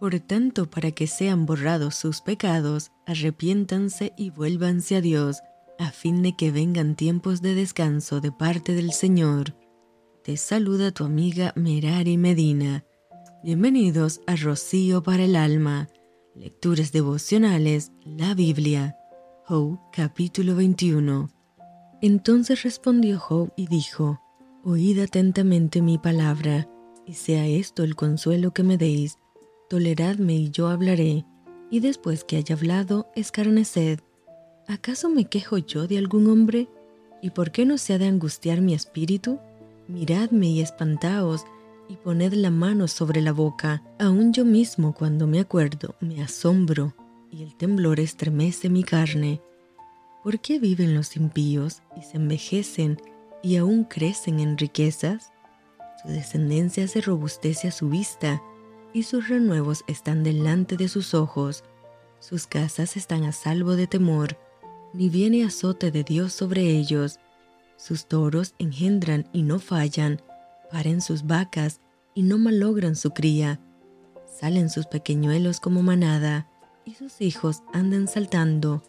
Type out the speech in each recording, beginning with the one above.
Por tanto, para que sean borrados sus pecados, arrepiéntanse y vuélvanse a Dios, a fin de que vengan tiempos de descanso de parte del Señor. Te saluda tu amiga Merari Medina. Bienvenidos a Rocío para el Alma. Lecturas devocionales, la Biblia. Job capítulo 21. Entonces respondió Job y dijo, Oíd atentamente mi palabra, y sea esto el consuelo que me deis. Toleradme y yo hablaré, y después que haya hablado, escarneced. ¿Acaso me quejo yo de algún hombre? ¿Y por qué no se ha de angustiar mi espíritu? Miradme y espantaos, y poned la mano sobre la boca. Aun yo mismo, cuando me acuerdo, me asombro, y el temblor estremece mi carne. ¿Por qué viven los impíos y se envejecen y aún crecen en riquezas? Su descendencia se robustece a su vista, y sus renuevos están delante de sus ojos. Sus casas están a salvo de temor, ni viene azote de Dios sobre ellos. Sus toros engendran y no fallan, paren sus vacas y no malogran su cría. Salen sus pequeñuelos como manada, y sus hijos andan saltando.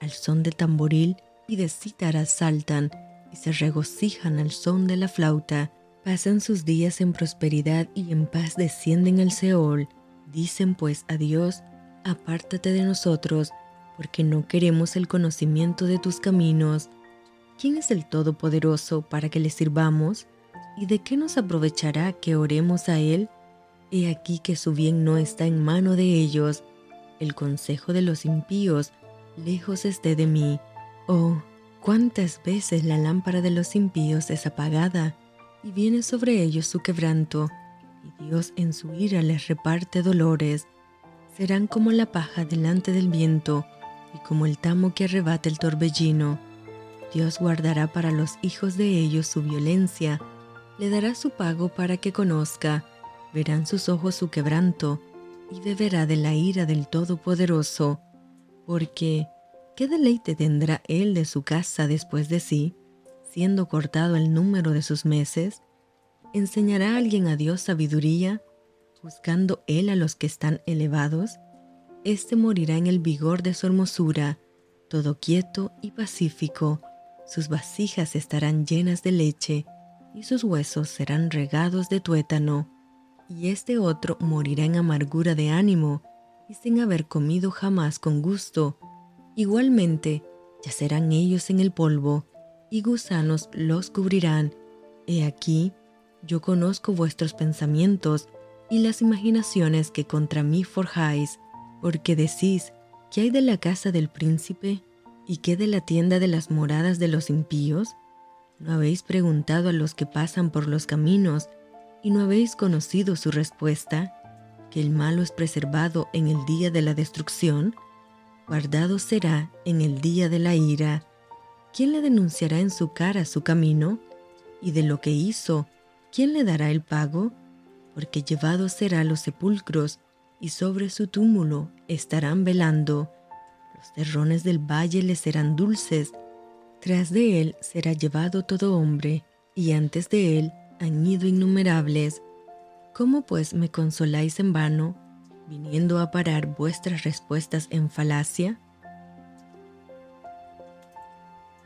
Al son de tamboril y de cítara saltan, y se regocijan al son de la flauta. Pasan sus días en prosperidad y en paz descienden al Seol. Dicen pues a Dios, apártate de nosotros, porque no queremos el conocimiento de tus caminos. ¿Quién es el Todopoderoso para que le sirvamos? ¿Y de qué nos aprovechará que oremos a Él? He aquí que su bien no está en mano de ellos. El consejo de los impíos lejos esté de mí. Oh, cuántas veces la lámpara de los impíos es apagada y viene sobre ellos su quebranto, y Dios en su ira les reparte dolores. Serán como la paja delante del viento, y como el tamo que arrebata el torbellino. Dios guardará para los hijos de ellos su violencia, le dará su pago para que conozca, verán sus ojos su quebranto, y beberá de la ira del Todopoderoso, porque ¿qué deleite tendrá él de su casa después de sí, siendo cortado el número de sus meses? ¿Enseñará alguien a Dios sabiduría, buscando él a los que están elevados? Este morirá en el vigor de su hermosura, todo quieto y pacífico. Sus vasijas estarán llenas de leche, y sus huesos serán regados de tuétano. Y este otro morirá en amargura de ánimo, y sin haber comido jamás con gusto. Igualmente, yacerán ellos en el polvo, y gusanos los cubrirán. He aquí, yo conozco vuestros pensamientos y las imaginaciones que contra mí forjáis porque decís, ¿qué hay de la casa del príncipe y qué de la tienda de las moradas de los impíos? ¿No habéis preguntado a los que pasan por los caminos y no habéis conocido su respuesta? ¿Que el malo es preservado en el día de la destrucción? Guardado será en el día de la ira. ¿Quién le denunciará en su cara su camino? Y de lo que hizo, ¿quién le dará el pago? Porque llevado será a los sepulcros y sobre su túmulo estarán velando. Los terrones del valle le serán dulces. Tras de él será llevado todo hombre, y antes de él han ido innumerables. ¿Cómo pues me consoláis en vano, viniendo a parar vuestras respuestas en falacia?